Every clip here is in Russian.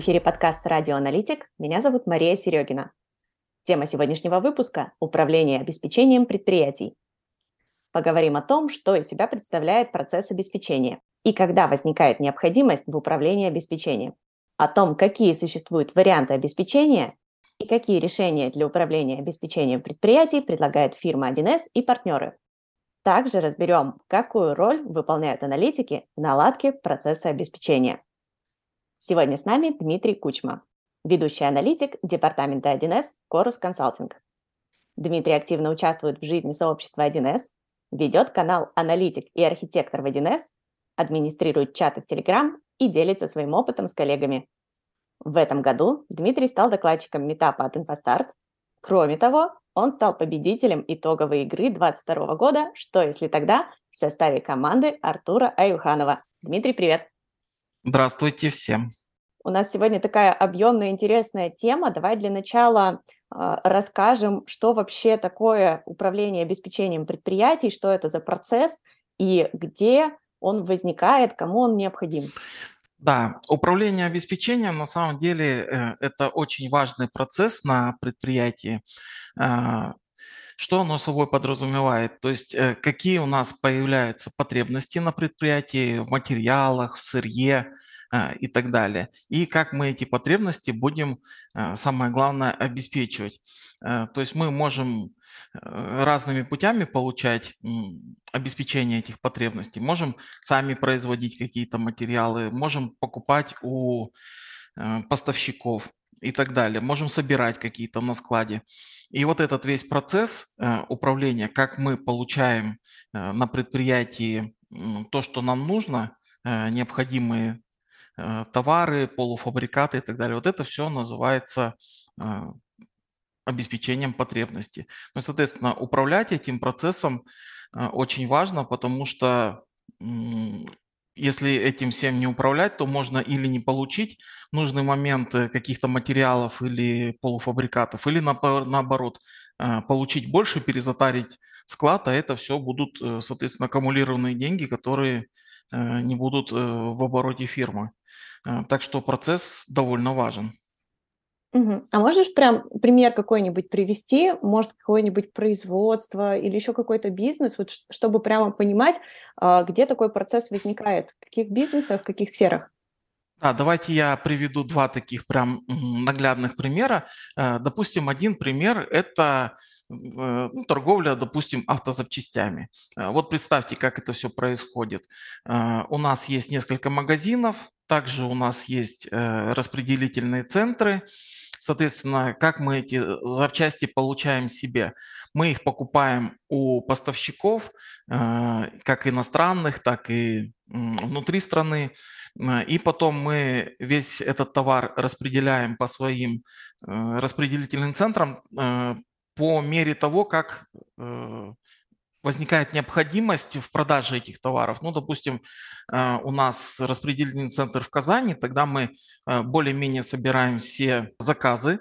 В эфире подкаст «Радиоаналитик». Меня зовут Мария Серегина. Тема сегодняшнего выпуска – управление обеспечением предприятий. Поговорим о том, что из себя представляет процесс обеспечения и когда возникает необходимость в управлении обеспечением. О том, какие существуют варианты обеспечения и какие решения для управления обеспечением предприятий предлагает фирма 1С и партнеры. Также разберем, какую роль выполняют аналитики в наладке процесса обеспечения. Сегодня с нами Дмитрий Кучма, ведущий аналитик департамента 1С Корус Консалтинг. Дмитрий активно участвует в жизни сообщества 1С, ведет канал «Аналитик и архитектор в 1С», администрирует чаты в Telegram и делится своим опытом с коллегами. В этом году Дмитрий стал докладчиком метапа от InfoStart. Кроме того, он стал победителем итоговой игры 2022 года «Что если тогда» в составе команды Артура Аюханова. Дмитрий, привет! Здравствуйте всем! У нас сегодня такая объемная, интересная тема. Давай для начала э, расскажем, что вообще такое управление обеспечением предприятий, что это за процесс и где он возникает, кому он необходим. Да, управление обеспечением на самом деле э, это очень важный процесс на предприятии. Что оно собой подразумевает? То есть э, какие у нас появляются потребности на предприятии в материалах, в сырье, а, и так далее. И как мы эти потребности будем, а, самое главное, обеспечивать. То есть мы можем э, разными путями получать обеспечение этих потребностей. Можем сами производить какие-то материалы, можем покупать у э, поставщиков и так далее. Можем собирать какие-то на складе. И вот этот весь процесс э, управления, как мы получаем на предприятии то, что нам нужно, необходимые Э, товары, полуфабрикаты и так далее. Вот это все называется э, обеспечением потребности. Ну, соответственно, управлять этим процессом э, очень важно, потому что если этим всем не управлять, то можно или не получить нужный момент каких-то материалов или полуфабрикатов, или наоборот, получить больше, перезатарить склад, а это все будут, соответственно, аккумулированные деньги, которые не будут в обороте фирмы. Э, так что процесс довольно важен. Угу. А можешь прям пример какой-нибудь привести, может, какое-нибудь производство или еще какой-то бизнес, вот, чтобы прямо понимать, а, где такой процесс возникает, в каких бизнесах, в каких сферах? Да, давайте я приведу два таких прям наглядных примера. Э, допустим, один пример – это э, ну, торговля, допустим, автозапчастями. Вот представьте, как это все происходит. У нас есть несколько магазинов, также у нас есть э, распределительные центры. Соответственно, как мы эти запчасти получаем себе? Мы их покупаем у поставщиков, э, как иностранных, так и внутри страны. Э, и потом мы весь этот товар распределяем по своим распределительным центрам по мере того, как возникает необходимость в продаже этих товаров, ну, допустим, э, у нас распределительный центр в Казани, тогда мы э, более-менее собираем все заказы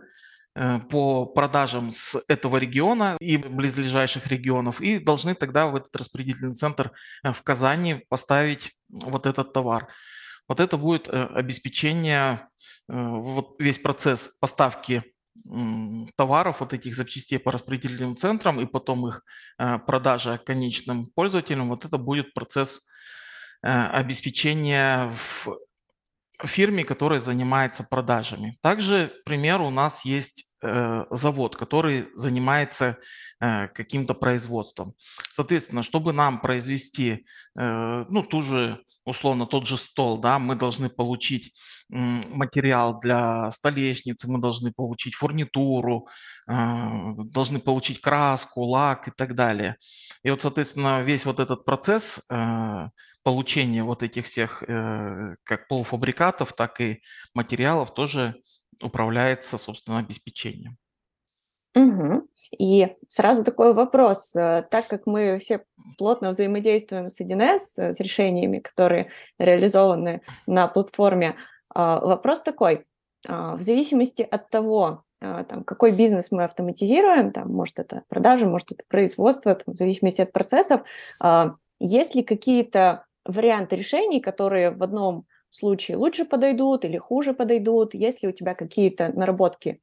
э, по продажам с этого региона и близлежащих регионов и должны тогда в этот распределительный центр в Казани поставить вот этот товар. Вот это будет обеспечение, вот весь процесс поставки товаров, вот этих запчастей по распределительным центрам и потом их э, продажа конечным пользователям, вот это будет процесс э, обеспечения в фирме, которая занимается продажами. Также, к примеру, у нас есть завод, который занимается э, каким-то производством. Соответственно, чтобы нам произвести, э, ну, ту же, условно, тот же стол, да, мы должны получить материал для столешницы, мы должны получить фурнитуру, должны получить краску, лак и так далее. И вот, соответственно, весь вот этот процесс получения вот этих всех как полуфабрикатов, так и материалов тоже управляется, собственно, обеспечением. Угу. И сразу такой вопрос. Э, так как мы все плотно взаимодействуем с 1С, э, с решениями, которые реализованы на платформе, а, вопрос такой. А, в зависимости от того, а, там, какой бизнес мы автоматизируем, там, может это продажи, может это производство, там, в зависимости от процессов, есть ли какие-то варианты решений, которые в одном случаи лучше подойдут или хуже подойдут? Есть ли у тебя какие-то наработки?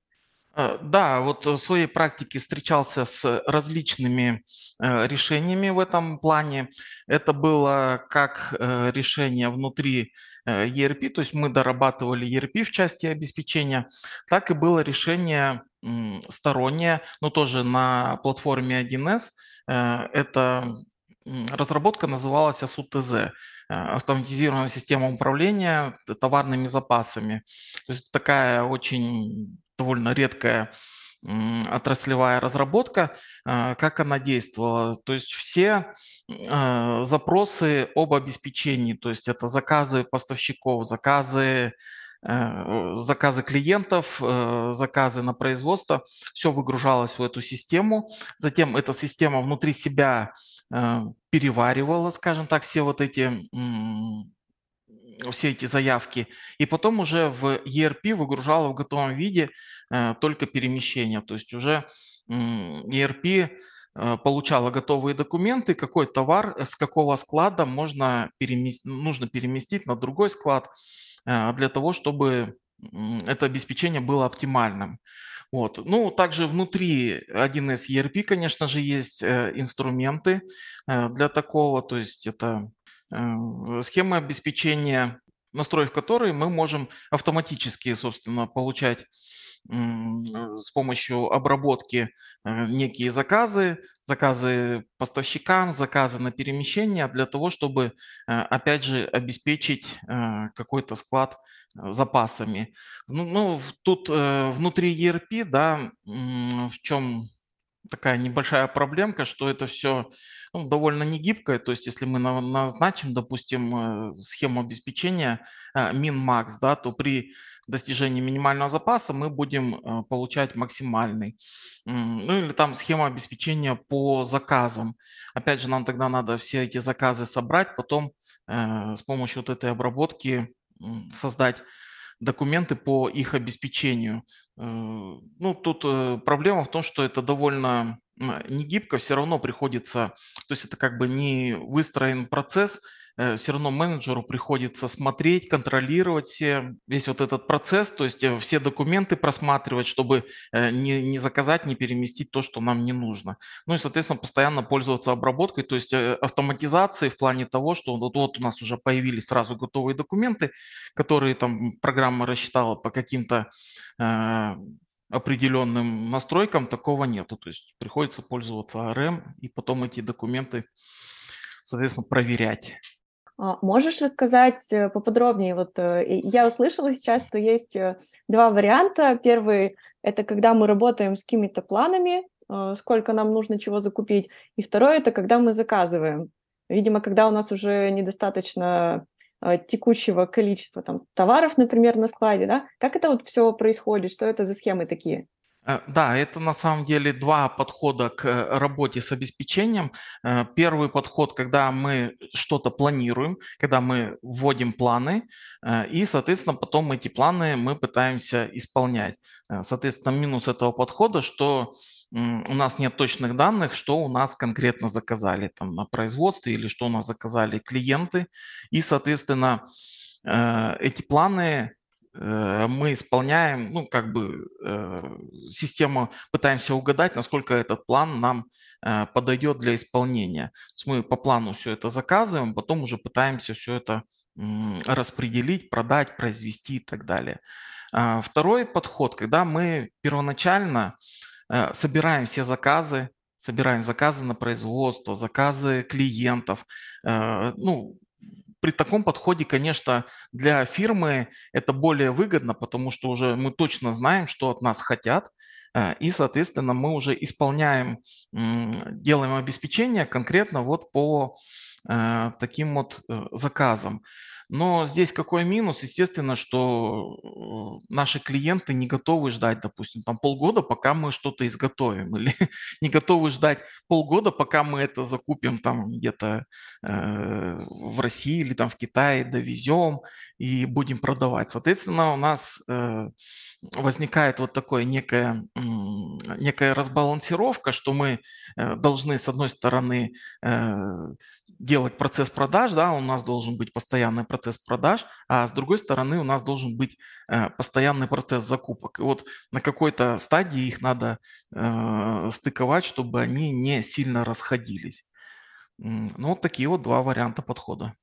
Э, да, вот в своей практике встречался с различными э, решениями в этом плане. Это было как э, решение внутри ERP, то есть мы дорабатывали ERP в части обеспечения, так и было решение стороннее, но тоже на платформе 1С. Это разработка называлась АСУТЗ, автоматизированная система управления товарными запасами. То есть такая очень довольно редкая отраслевая разработка, а, как она действовала. То есть все запросы об обеспечении, то есть это заказы поставщиков, заказы э, заказы клиентов, э, заказы на производство, все выгружалось в эту систему. Затем эта система внутри себя э, переваривала, скажем так, все вот эти все эти заявки, и потом уже в ERP выгружала в готовом виде э, только перемещение. То есть уже ERP э, получала готовые документы, какой товар с какого склада можно переместить, нужно переместить на другой склад э, для того, чтобы это обеспечение было оптимальным. Вот. Ну, также внутри 1С ERP, конечно же, есть инструменты для такого, то есть это Э, схемы обеспечения, настроив которые мы можем автоматически, собственно, получать с помощью обработки э, некие заказы, заказы поставщикам, заказы на перемещение для того, чтобы, э, опять же, обеспечить какой-то склад запасами. Ну, ну тут внутри ERP, да, в чем такая небольшая проблемка, что это все ну, довольно негибкое. То есть если мы назначим, допустим, э, схему обеспечения э, min-max, да, то при достижении минимального запаса мы будем э, получать максимальный. Ну или там схема обеспечения по заказам. Опять же, нам тогда надо все эти заказы собрать, потом с помощью вот этой обработки создать документы по их обеспечению. Э, ну, тут э, проблема в том, что это довольно не гибко, все равно приходится, то есть это как бы не выстроен процесс, все равно менеджеру приходится смотреть, контролировать все, весь вот этот процесс, то есть э, все документы просматривать, чтобы э, не, не заказать, не переместить то, что нам не нужно. Ну и, соответственно, постоянно пользоваться обработкой, то есть автоматизацией в плане того, что вот, вот у нас уже появились сразу готовые документы, которые там программа рассчитала по каким-то определенным настройкам, такого нету. То есть приходится пользоваться ARM и потом эти документы, соответственно, проверять. А, можешь рассказать э, поподробнее? Вот э, я услышала сейчас, что есть э, два варианта. Первый – это когда мы работаем с какими-то планами, сколько нам нужно чего закупить. И второй – это когда мы заказываем. Видимо, когда у нас уже недостаточно текущего количества там, товаров, например, на складе, да? Как это вот все происходит? Что это за схемы такие? Э, да, это на самом деле два подхода к э, работе с обеспечением. Э, первый подход, когда мы что-то планируем, когда мы вводим планы, и, соответственно, потом эти планы мы пытаемся исполнять. Соответственно, минус этого подхода, что у нас нет точных данных, что у нас конкретно заказали там на производстве или что у нас заказали клиенты. И, соответственно, эти планы мы исполняем, ну, как бы э, систему пытаемся угадать, насколько этот план нам э, подойдет для исполнения. То есть мы по плану все это заказываем, потом уже пытаемся все это распределить, продать, произвести и так далее. А второй подход, когда мы первоначально собираем все заказы, собираем заказы на производство, заказы клиентов, ну, при таком подходе, конечно, для фирмы это более выгодно, потому что уже мы точно знаем, что от нас хотят, э, и, соответственно, мы уже исполняем, делаем обеспечение конкретно вот по э, таким вот э, заказам. Но здесь какой минус? Естественно, что э, наши клиенты не готовы ждать, допустим, там полгода, пока мы что-то изготовим, или не готовы ждать полгода, пока мы это закупим там где-то э, в России или там в Китае, довезем и будем продавать. Соответственно, у нас э, возникает вот такое некая, некая разбалансировка, что мы э, должны, с одной стороны, э, делать процесс продаж, да, у нас должен быть постоянный процесс продаж, а с другой стороны у нас должен быть э, постоянный процесс закупок. И вот на какой-то стадии их надо э, стыковать, чтобы они не сильно расходились. Ну, вот такие вот два варианта подхода.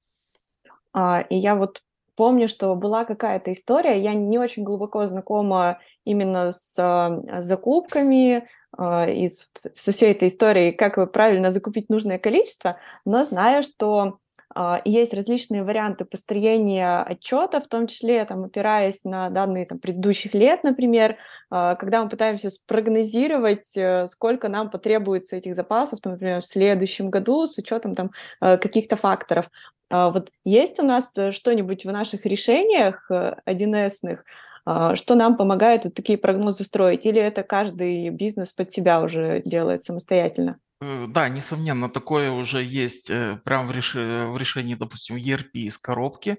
А, и я вот помню, что была какая-то история, я не очень глубоко знакома именно с а, закупками, а, и со всей этой историей, как правильно закупить нужное количество, но знаю, что а, есть различные варианты построения отчета, в том числе там, опираясь на данные там, предыдущих лет, например, а, когда мы пытаемся спрогнозировать, э, сколько нам потребуется этих запасов, там, например, в следующем году с учетом там, э, каких-то факторов. Вот есть у нас э, что-нибудь в наших решениях 1С-ных, что нам помогает вот такие прогнозы строить, или это каждый бизнес под себя уже делает самостоятельно? Э, да, несомненно, такое уже есть э, прямо в, реш... в решении, допустим, ERP из коробки.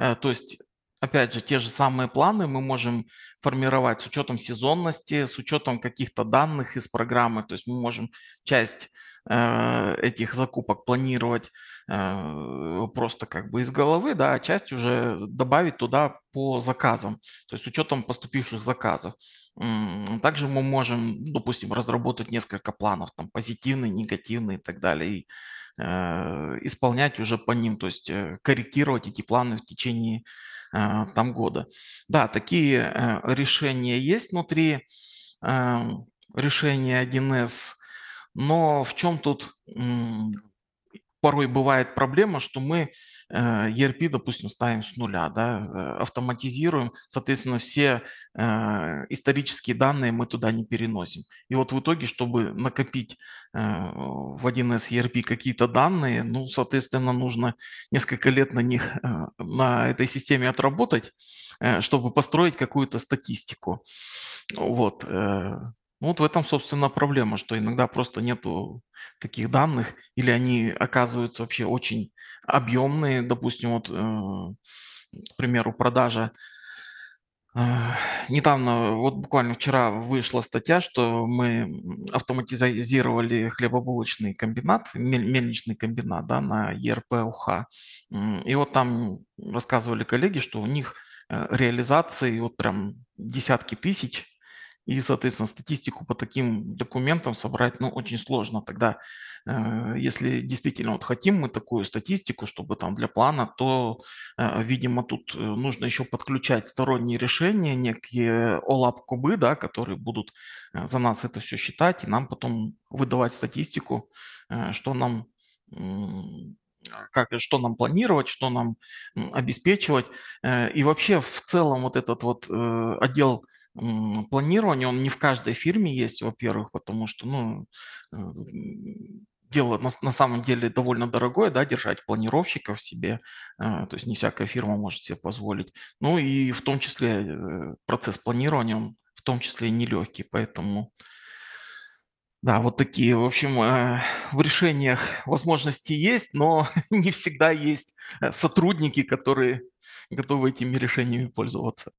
Э, то есть опять же, те же самые планы мы можем формировать с учетом сезонности, с учетом каких-то данных из программы. То есть мы можем часть этих закупок планировать просто как бы из головы, да, а часть уже добавить туда по заказам, то есть с учетом поступивших заказов. Также мы можем, допустим, разработать несколько планов, там позитивный, негативный и так далее, и э, исполнять уже по ним, то есть э, корректировать эти планы в течение э, там года. Да, такие э, решения есть внутри э, решения 1С, но в чем тут порой бывает проблема, что мы э, ERP, допустим, ставим с нуля, да, э, автоматизируем, соответственно, все э, исторические данные мы туда не переносим. И вот в итоге, чтобы накопить в 1С ERP какие-то данные, ну, соответственно, нужно несколько лет на них, на этой системе отработать, чтобы построить какую-то статистику. Вот. Ну, вот в этом, собственно, проблема, что иногда просто нету таких данных, или они оказываются вообще очень объемные. Допустим, вот, э, к примеру, продажа. Э, недавно, вот буквально вчера вышла статья, что мы автоматизировали хлебобулочный комбинат, мельничный комбинат да, на ERP УХ. И вот там рассказывали коллеги, что у них э, реализации вот прям десятки тысяч и, соответственно, статистику по таким документам собрать, ну, очень сложно. Тогда, э, если действительно вот хотим мы такую статистику, чтобы там для плана, то, э, видимо, тут э, нужно еще подключать сторонние решения, некие OLAP-кубы, да, которые будут за нас это все считать, и нам потом выдавать статистику, что нам как, что нам планировать, что нам обеспечивать. И вообще в целом вот этот вот отдел планирование, он не в каждой фирме есть, во-первых, потому что, ну, э, дело на, на самом деле довольно дорогое, да, держать планировщиков себе, э, то есть не всякая фирма может себе позволить. Ну и в том числе э, процесс планирования, он в том числе нелегкий, поэтому... Да, вот такие, в общем, в решениях возможности есть, но не всегда есть сотрудники, которые готовы этими решениями пользоваться.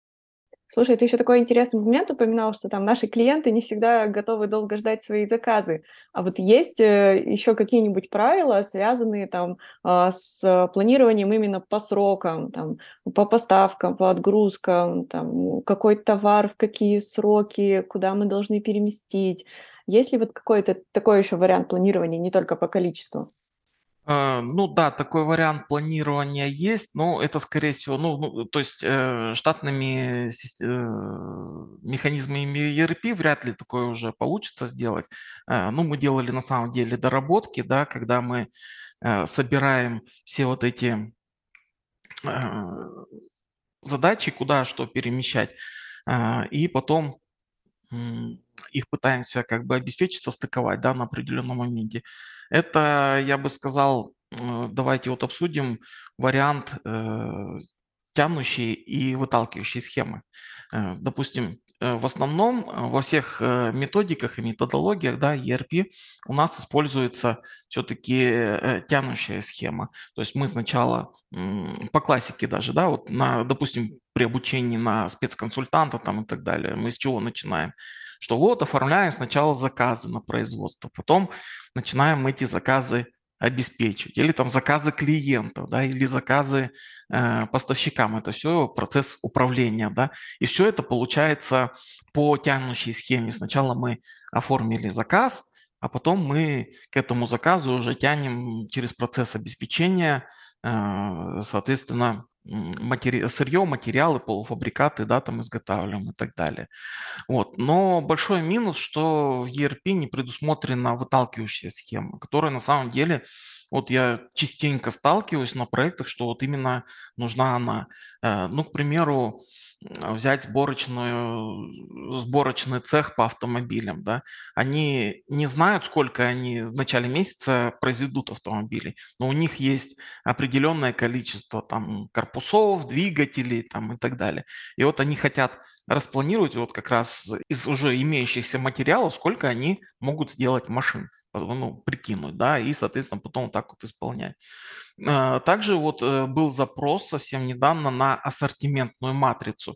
Слушай, ты еще такой интересный момент упоминал, что там наши клиенты не всегда готовы долго ждать свои заказы. А вот есть э, еще какие-нибудь правила, связанные там а, с планированием именно по срокам, там, по поставкам, по отгрузкам, там, какой товар, в какие сроки, куда мы должны переместить? Есть ли вот какой-то такой еще вариант планирования, не только по количеству? Э, ну да, такой вариант планирования есть, но это, скорее всего, ну, ну то есть э, штатными э, механизмами ERP вряд ли такое уже получится сделать. Э, ну, мы делали на самом деле доработки, да, когда мы э, собираем все вот эти э, задачи, куда что перемещать, э, и потом их пытаемся как бы обеспечить, состыковать да, на определенном моменте. Это, я бы сказал, э, давайте вот обсудим вариант э, тянущей и выталкивающей схемы. Э, допустим, в основном во всех методиках и методологиях да, ERP у нас используется все-таки тянущая схема. То есть мы сначала по классике даже, да, вот на, допустим, при обучении на спецконсультанта там и так далее, мы с чего начинаем? Что вот оформляем сначала заказы на производство, потом начинаем эти заказы обеспечивать, или там заказы клиентов, да, или заказы э, поставщикам. Это все процесс управления, да, и все это получается по тянущей схеме. Сначала мы оформили заказ, а потом мы к этому заказу уже тянем через процесс обеспечения, э, соответственно, матери... сырье, материалы, полуфабрикаты, да, там изготавливаем и так далее. Вот. Но большой минус, что в ERP не предусмотрена выталкивающая схема, которая на самом деле вот я частенько сталкиваюсь на проектах, что вот именно нужна она. Э, ну, к примеру, взять сборочную, сборочный цех по автомобилям, да, они не знают, сколько они в начале месяца произведут автомобилей, но у них есть определенное количество там корпусов, двигателей там и так далее. И вот они хотят распланировать вот как раз из уже имеющихся материалов, сколько они могут сделать машин, ну, прикинуть, да, и, соответственно, потом вот так вот исполнять. А, также вот э, был запрос совсем недавно на ассортиментную матрицу.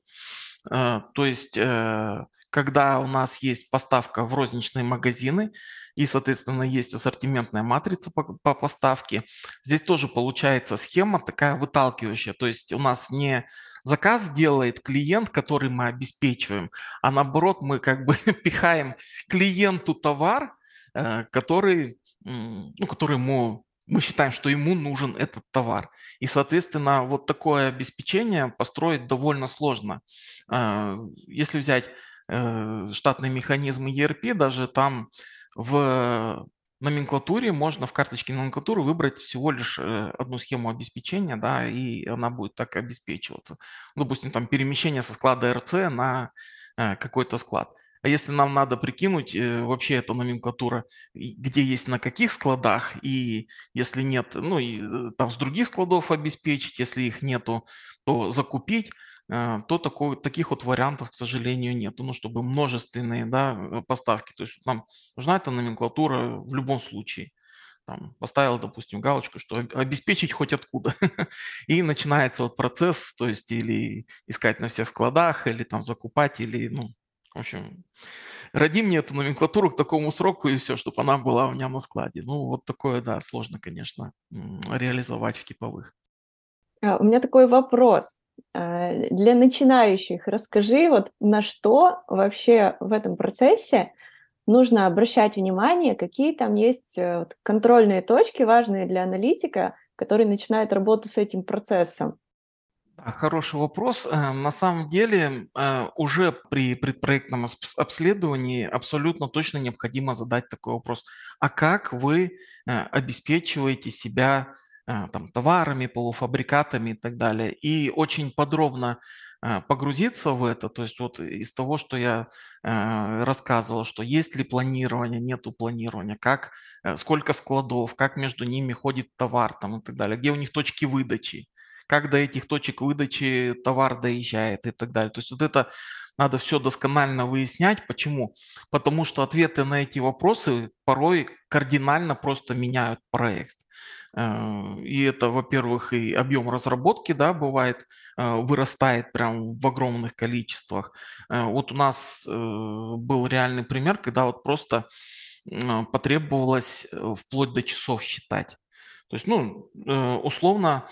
А, то есть, э, когда у нас есть поставка в розничные магазины, и, соответственно, есть ассортиментная матрица по, по поставке, здесь тоже получается схема такая выталкивающая. То есть у нас не заказ делает клиент, который мы обеспечиваем, а наоборот мы как бы пихаем клиенту товар, э, который, ну, который ему мы считаем, что ему нужен этот товар. И, соответственно, вот такое обеспечение построить довольно сложно. А, если взять э, штатные механизмы ERP, даже там в номенклатуре можно в карточке номенклатуры выбрать всего лишь э, одну схему обеспечения, да, и она будет так обеспечиваться. Допустим, там перемещение со склада RC на э, какой-то склад. А если нам надо прикинуть э, вообще эта номенклатура, где есть на каких складах, и если нет, ну и э, там с других складов обеспечить, если их нету, то закупить, э, то такой, таких вот вариантов, к сожалению, нет. Ну, чтобы множественные да, поставки. То есть нам нужна эта номенклатура в любом случае. Там, поставил, допустим, галочку, что обеспечить хоть откуда. И начинается вот процесс, то есть или искать на всех складах, или там закупать, или ну, в общем, роди мне эту номенклатуру к такому сроку и все, чтобы она была у меня на складе. Ну, вот такое, да, сложно, конечно, реализовать в типовых. А, у меня такой вопрос. А, для начинающих расскажи, вот на что вообще в этом процессе нужно обращать внимание, какие там есть э, контрольные точки, важные для аналитика, который начинает работу с этим процессом. Хороший вопрос. Э, на самом деле э, уже при предпроектном обследовании абсолютно точно необходимо задать такой вопрос. А как вы э, обеспечиваете себя там, товарами, полуфабрикатами и так далее? И очень подробно погрузиться в это, то есть вот из того, что я рассказывал, что есть ли планирование, нету планирования, как, сколько складов, как между ними ходит товар там и так далее, где у них точки выдачи, как до этих точек выдачи товар доезжает и так далее. То есть вот это надо все досконально выяснять. Почему? Потому что ответы на эти вопросы порой кардинально просто меняют проект. Э, и это, во-первых, и объем разработки, да, бывает, э, вырастает прям в огромных количествах. Э, вот у нас был реальный пример, когда вот просто потребовалось вплоть до часов считать. То есть, ну, условно,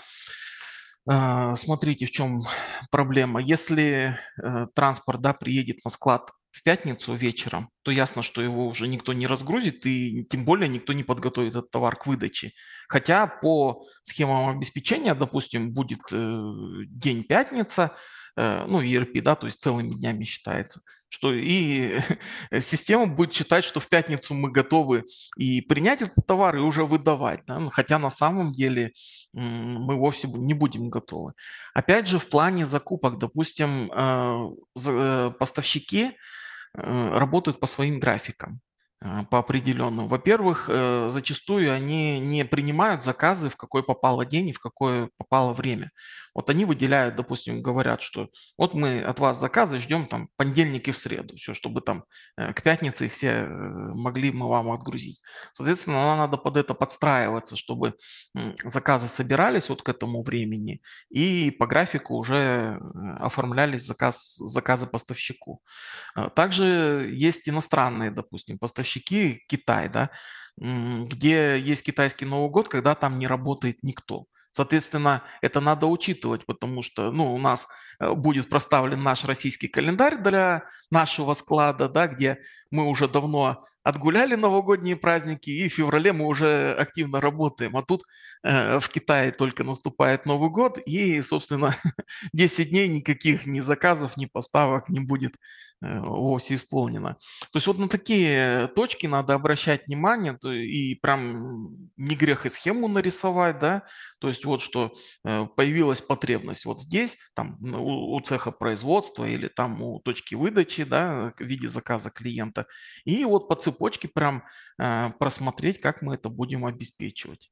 смотрите, в чем проблема. Если э, транспорт да, приедет на склад в пятницу вечером, то ясно, что его уже никто не разгрузит и тем более никто не подготовит этот товар к выдаче. Хотя по схемам обеспечения, допустим, будет э, день пятница, ну, ERP, да, то есть целыми днями считается, что и система будет считать, что в пятницу мы готовы и принять этот товар, и уже выдавать, да, ну, хотя на самом деле мы вовсе не будем готовы. Опять же, в плане закупок, допустим, э, э, поставщики работают по своим графикам по определенным. Во-первых, зачастую они не принимают заказы в какой попало день и в какое попало время. Вот они выделяют, допустим, говорят, что вот мы от вас заказы ждем там понедельник и в среду, все, чтобы там э, к пятнице их все э, могли мы вам отгрузить. Соответственно, нам надо под это подстраиваться, чтобы заказы собирались вот к этому времени и по графику уже э, оформлялись заказ, заказы поставщику. Также есть иностранные, допустим, поставщики, Китай, да, где есть китайский Новый год, когда там не работает никто. Соответственно, это надо учитывать, потому что ну, у нас э, будет проставлен наш российский календарь для нашего склада, да, где мы уже давно отгуляли новогодние праздники, и в феврале мы уже активно работаем. А тут э, в Китае только наступает Новый год, и, собственно, 10 дней никаких ни заказов, ни поставок не будет э, вовсе исполнено. То есть вот на такие точки надо обращать внимание, то, и прям не грех и схему нарисовать, да, то есть вот что э, появилась потребность вот здесь, там у, у цеха производства или там у точки выдачи, да, в виде заказа клиента, и вот по цепочке прям э, просмотреть, как мы это будем обеспечивать.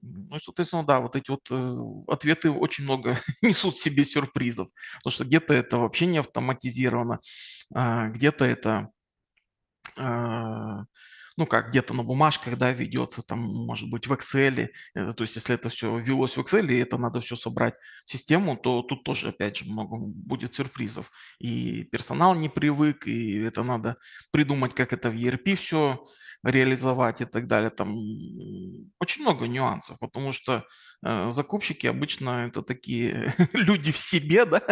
Ну, соответственно, да, вот эти вот э, ответы очень много несут в себе сюрпризов, потому что где-то это вообще не автоматизировано, а где-то это а, ну как, где-то на бумажках, да, ведется, там, может быть, в Excel, э, то есть если это все велось в Excel, и это надо все собрать в систему, то тут тоже, опять же, много будет сюрпризов. И персонал не привык, и это надо придумать, как это в ERP все реализовать и так далее. Там очень много нюансов, потому что э, закупщики обычно это такие люди в себе, да,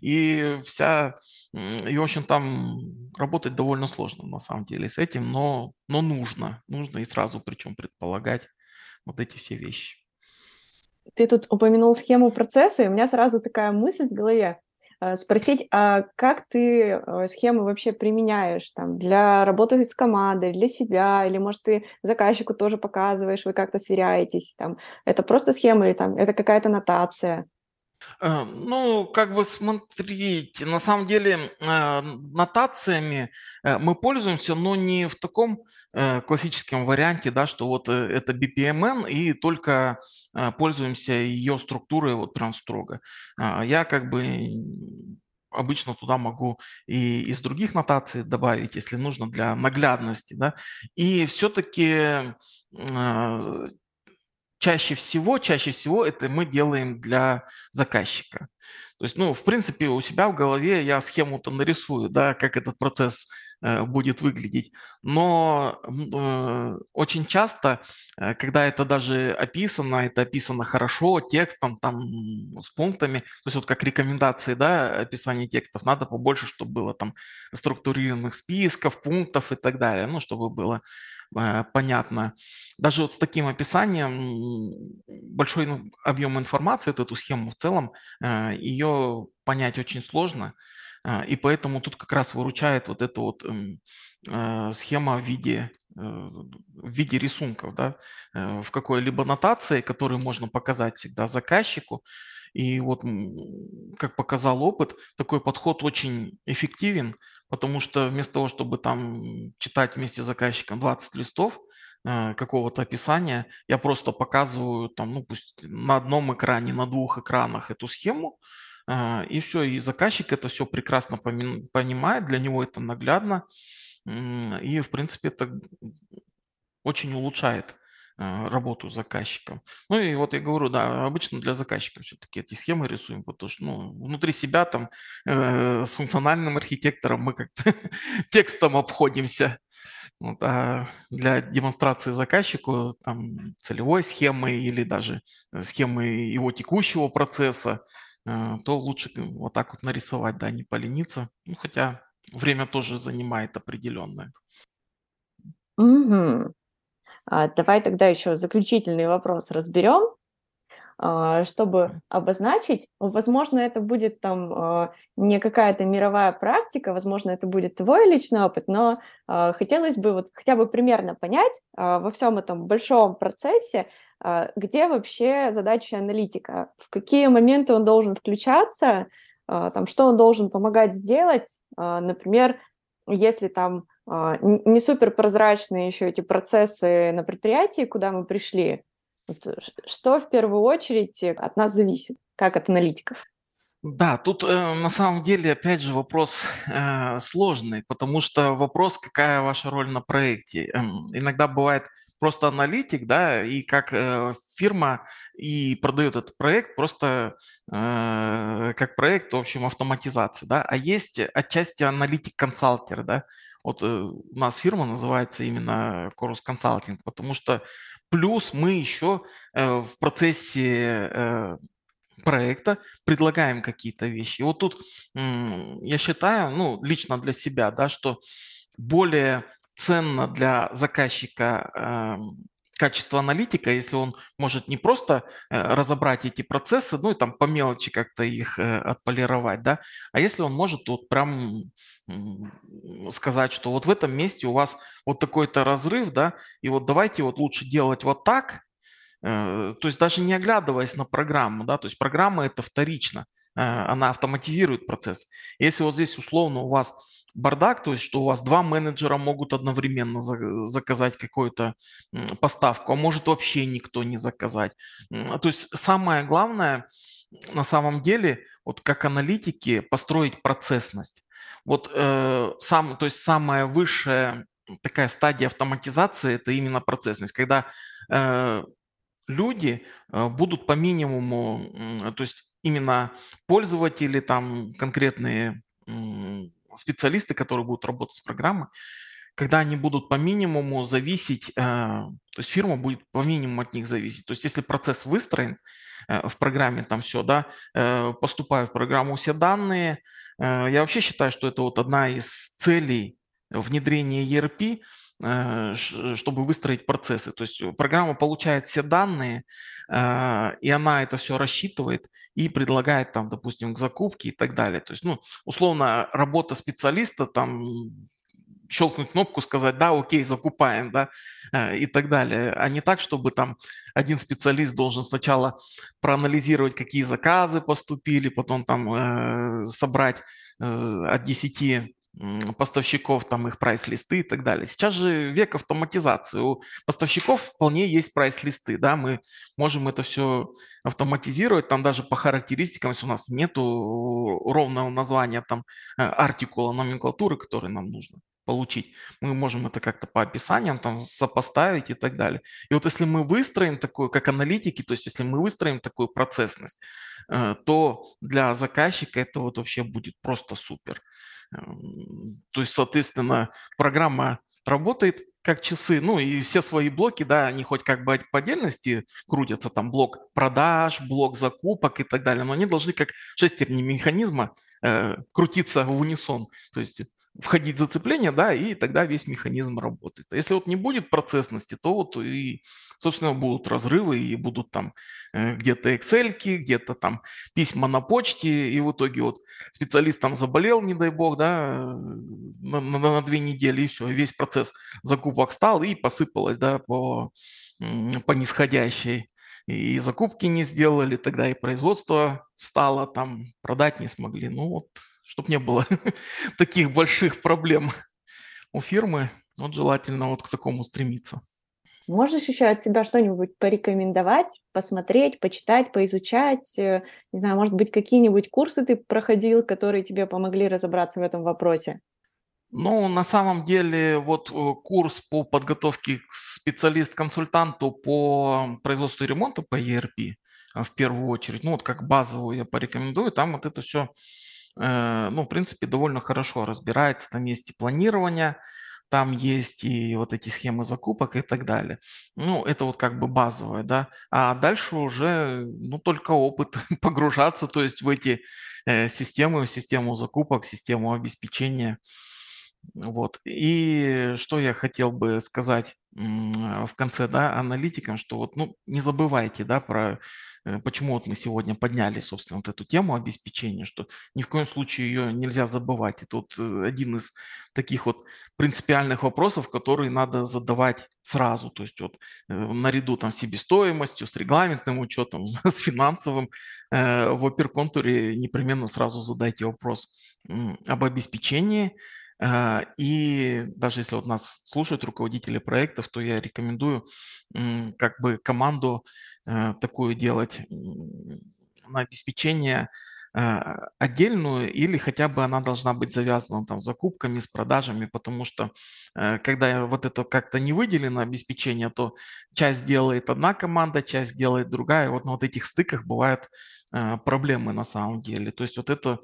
и вся, и, в общем, там работать довольно сложно на самом деле с этим, но, но нужно, нужно и сразу причем предполагать вот эти все вещи. Ты тут упомянул схему процесса, и у меня сразу такая мысль в голове. Э, спросить, а как ты э, схемы вообще применяешь там для работы с командой, для себя, или, может, ты заказчику тоже показываешь, вы как-то сверяетесь, там, это просто схема или там это какая-то нотация? Э, ну, как бы смотрите, на самом деле э, нотациями э, мы пользуемся, но не в таком классическом варианте, да, что вот это BPMN и только пользуемся ее структурой вот прям строго. А, я как бы обычно туда могу и из других нотаций добавить, если нужно для наглядности, да. И все-таки чаще всего, чаще всего это мы делаем для заказчика. То есть, ну, в принципе, у себя в голове я схему-то нарисую, да, как этот процесс э, будет выглядеть. Но э, очень часто, э, когда это даже описано, это описано хорошо, текстом, там, с пунктами, то есть вот как рекомендации, да, описание текстов, надо побольше, чтобы было там структурированных списков, пунктов и так далее, ну, чтобы было понятно. Даже вот с таким описанием большой ну, объем информации, вот эту схему в целом, э, ее понять очень сложно. Э, и поэтому тут как раз выручает вот эта вот эм, схема в виде, в виде рисунков, да, в какой-либо нотации, которую можно показать всегда заказчику. И вот, как показал опыт, такой подход очень эффективен, потому что вместо того, чтобы там читать вместе с заказчиком 20 листов э, какого-то описания, я просто показываю там, ну пусть на одном экране, на двух экранах эту схему, э, и все, и заказчик это все прекрасно понимает, для него это наглядно, и в принципе это очень улучшает работу с заказчиком. Ну и вот я говорю, да, обычно для заказчика все-таки эти схемы рисуем, потому что ну, внутри себя там э, с функциональным архитектором мы как-то текстом обходимся. Вот, а для демонстрации заказчику там, целевой схемы или даже схемы его текущего процесса, э, то лучше вот так вот нарисовать, да, не полениться. Ну, хотя время тоже занимает определенное. Угу. А, давай тогда еще заключительный вопрос разберем, а, чтобы обозначить. Возможно, это будет там а, не какая-то мировая практика, возможно, это будет твой личный опыт, но хотелось бы вот хотя бы примерно понять во всем этом большом процессе, где вообще задача аналитика, в какие моменты он должен включаться, там, что он должен помогать сделать, например, если там не супер прозрачные еще эти процессы на предприятии, куда мы пришли, Вот что в первую очередь от нас зависит, как от аналитиков? Да, тут э, на самом деле, опять же, вопрос э, сложный, потому что вопрос, какая ваша роль на проекте. Эм, иногда бывает просто аналитик, да, и как э, фирма и продает этот проект просто э, как проект, в общем, автоматизации, да, а есть отчасти аналитик-консалтер, да, вот э, у нас фирма называется именно Chorus Consulting, потому что плюс мы еще э, в процессе э, проекта, предлагаем какие-то вещи. И вот тут я считаю, ну, лично для себя, да, что более ценно для заказчика эм, качество аналитика, если он может не просто э, разобрать эти процессы, ну и там по мелочи как-то их э, отполировать, да, а если он может вот прям сказать, что вот в этом месте у вас вот такой-то разрыв, да, и вот давайте вот лучше делать вот так, Э, то есть даже не оглядываясь на программу, да, то есть программа это вторично, она автоматизирует процесс. Если вот здесь условно у вас бардак, то есть что у вас два менеджера могут одновременно заказать какую-то поставку, а может вообще никто не заказать. То есть самое главное на самом деле, вот как аналитики, построить процессность. Вот э, сам, то есть самая высшая такая стадия автоматизации это именно процессность, когда э, люди э, будут по минимуму, то есть именно пользователи, там конкретные специалисты, которые будут работать с программой, когда они будут по минимуму зависеть, э, то есть фирма будет по минимуму от них зависеть. То есть если процесс выстроен э, в программе, там все, да, поступают в программу все данные, я вообще считаю, что это вот одна из целей внедрения ERP, Э, чтобы выстроить процессы. То есть программа получает все данные, а, и она это все рассчитывает и предлагает там, допустим, к закупке и так далее. То есть, ну, условно, работа специалиста там щелкнуть кнопку, сказать, да, окей, закупаем, да, э, и так далее. А не так, чтобы там один специалист должен сначала проанализировать, какие заказы поступили, потом там э, собрать э, от 10 поставщиков, там их прайс-листы и так далее. Сейчас же век автоматизации. У поставщиков вполне есть прайс-листы, да, мы можем это все автоматизировать, там даже по характеристикам, если у нас нету ровного названия там э, артикула, номенклатуры, который нам нужно получить. Мы можем это как-то по описаниям там сопоставить и так далее. И вот если мы выстроим такую, как аналитики, то есть если мы выстроим такую процессность, э, то для заказчика это вот вообще будет просто супер. Эм, то есть, соответственно, программа работает как часы, ну и все свои блоки, да, они хоть как бы по отдельности крутятся, там блок продаж, блок закупок и так далее, но они должны как шестерни механизма э, крутиться в унисон. То есть входить зацепление, да, и тогда весь механизм работает. А если вот не будет процессности, то вот и, собственно, будут разрывы, и будут там э, где-то Excel, где-то там письма на почте, и в итоге вот специалист там заболел, не дай бог, да, на, на, на две недели, и все, весь процесс закупок стал, и посыпалось, да, по, по нисходящей. И закупки не сделали, тогда и производство встало, там продать не смогли. Ну вот чтобы не было таких больших проблем у фирмы. Вот желательно вот к такому стремиться. Можешь еще от себя что-нибудь порекомендовать, посмотреть, почитать, поизучать? Э, не знаю, может быть, какие-нибудь курсы ты проходил, которые тебе помогли разобраться в этом вопросе? Ну, на самом деле, вот э, курс по подготовке к специалист-консультанту по производству и ремонту по ERP э, в первую очередь, ну вот как базовую я порекомендую, там вот это все ну, в принципе, довольно хорошо разбирается. Там есть и планирование, там есть и вот эти схемы закупок и так далее. Ну, это вот как бы базовое, да. А дальше уже, ну, только опыт погружаться, то есть в эти э, системы, в систему закупок, в систему обеспечения. Вот. И что я хотел бы сказать в конце, да, аналитикам, что вот, ну, не забывайте, да, про Э, почему вот мы сегодня подняли, собственно, вот эту тему обеспечения, что ни в коем случае ее нельзя забывать. Это вот э, один из таких вот принципиальных вопросов, которые надо задавать сразу, то есть вот э, наряду там с себестоимостью, с регламентным учетом, с финансовым, в оперконтуре непременно сразу задайте вопрос об обеспечении, и даже если вот нас слушают руководители проектов, то я рекомендую как бы команду э, такую делать на обеспечение а, отдельную или хотя бы она должна быть завязана там с закупками, с продажами, потому что э, когда вот это как-то не выделено обеспечение, то часть делает одна команда, часть делает другая. Вот на вот этих стыках бывают э, проблемы на самом деле. То есть вот это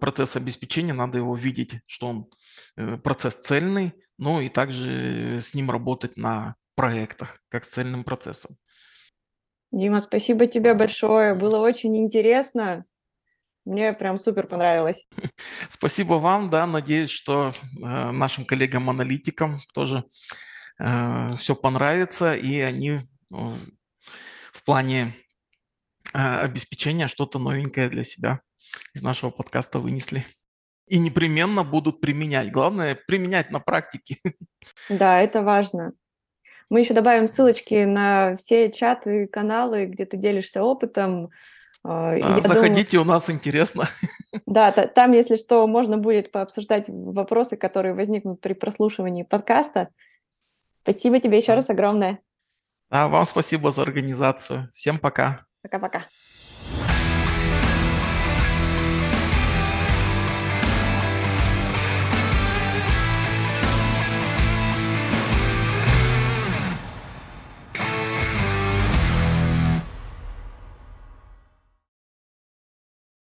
процесс обеспечения, надо его видеть, что он э, процесс цельный, но и также с ним работать на проектах, как с цельным процессом. Дима, спасибо тебе большое. Было очень интересно. Мне прям супер понравилось. Спасибо вам, да, надеюсь, что э, нашим коллегам-аналитикам тоже э, все понравится, и они э, в плане э, обеспечения что-то новенькое для себя из нашего подкаста вынесли. И непременно будут применять. Главное, применять на практике. Да, это важно. Мы еще добавим ссылочки на все чаты, каналы, где ты делишься опытом, а, да, заходите, думаю, у нас интересно. Да, там, если что, можно будет пообсуждать вопросы, которые возникнут при прослушивании подкаста. Спасибо тебе еще да. раз огромное. А вам спасибо за организацию. Всем пока. Пока-пока.